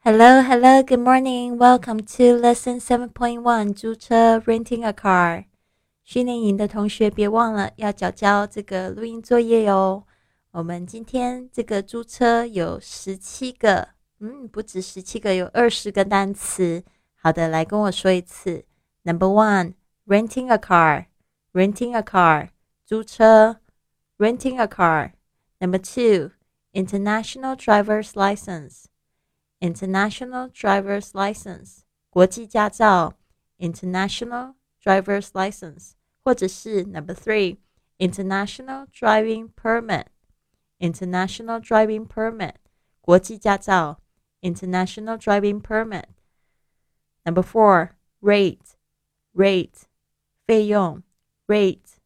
Hello, hello, good morning. Welcome to lesson seven point one. 租车 renting a car. 训练营的同学别忘了要交交这个录音作业哟。我们今天这个租车有十七个，嗯，不止十七个，有二十个单词。好的，来跟我说一次。Number one, renting a car. Renting a car. 租车 renting a car. Number two, international driver's license. International driver's license 国际驾照 International driver's license 或者是 Number three International driving permit International driving permit 国际驾照 International driving permit Number four rate rate 费用 rate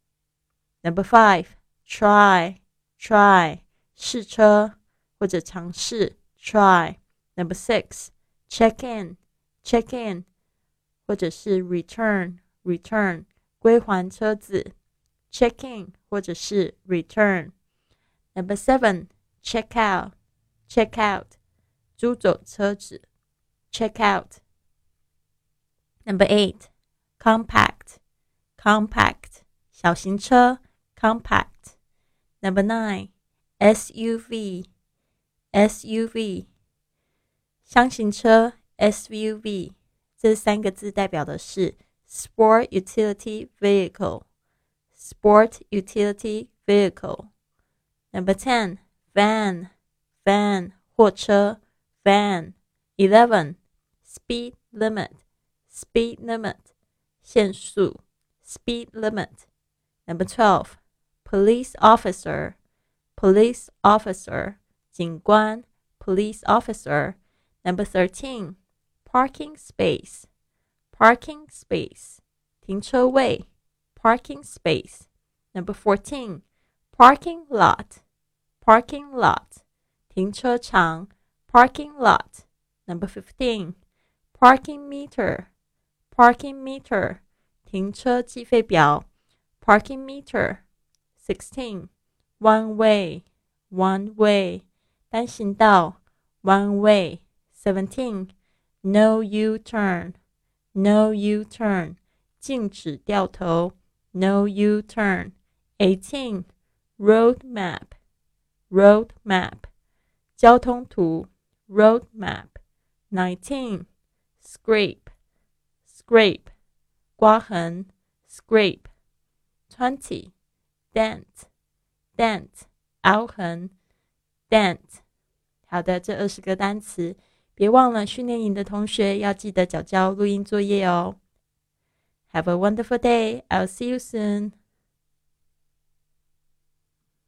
Number five try try 试车或者尝试 try Number six, check in, check in，或者是 return, return，归还车子，check in 或者是 return。Number seven, check out, check out，租走车子，check out。Number eight, compact, compact，小型车，compact。Number nine, SUV, SUV。 厢型车 （SUV） 这三个字代表的是 Sport Utility Vehicle。Sport Utility Vehicle。Number ten, van, van 货车 11, speed limit, speed limit 限速 speed limit。Number twelve, police officer, police officer 警官 police officer。Number thirteen, parking space, parking space, 停车位 parking space. Number fourteen, parking lot, parking lot, 停车场 parking lot. Number fifteen, parking meter, parking meter, 停车计费表 parking meter. Sixteen, one way, one way, 单行道 one way. Seventeen, no U turn, no U turn, 禁止掉头，no U turn. Eighteen, road map, road map, 交通图，road map. Nineteen, scrape, scrape, 刮痕，scrape. Twenty, dent, dent, 凹痕，dent. 好的，这二十个单词。 别忘了，训练营的同学要记得交交录音作业哦。Have a wonderful day. I'll see you soon.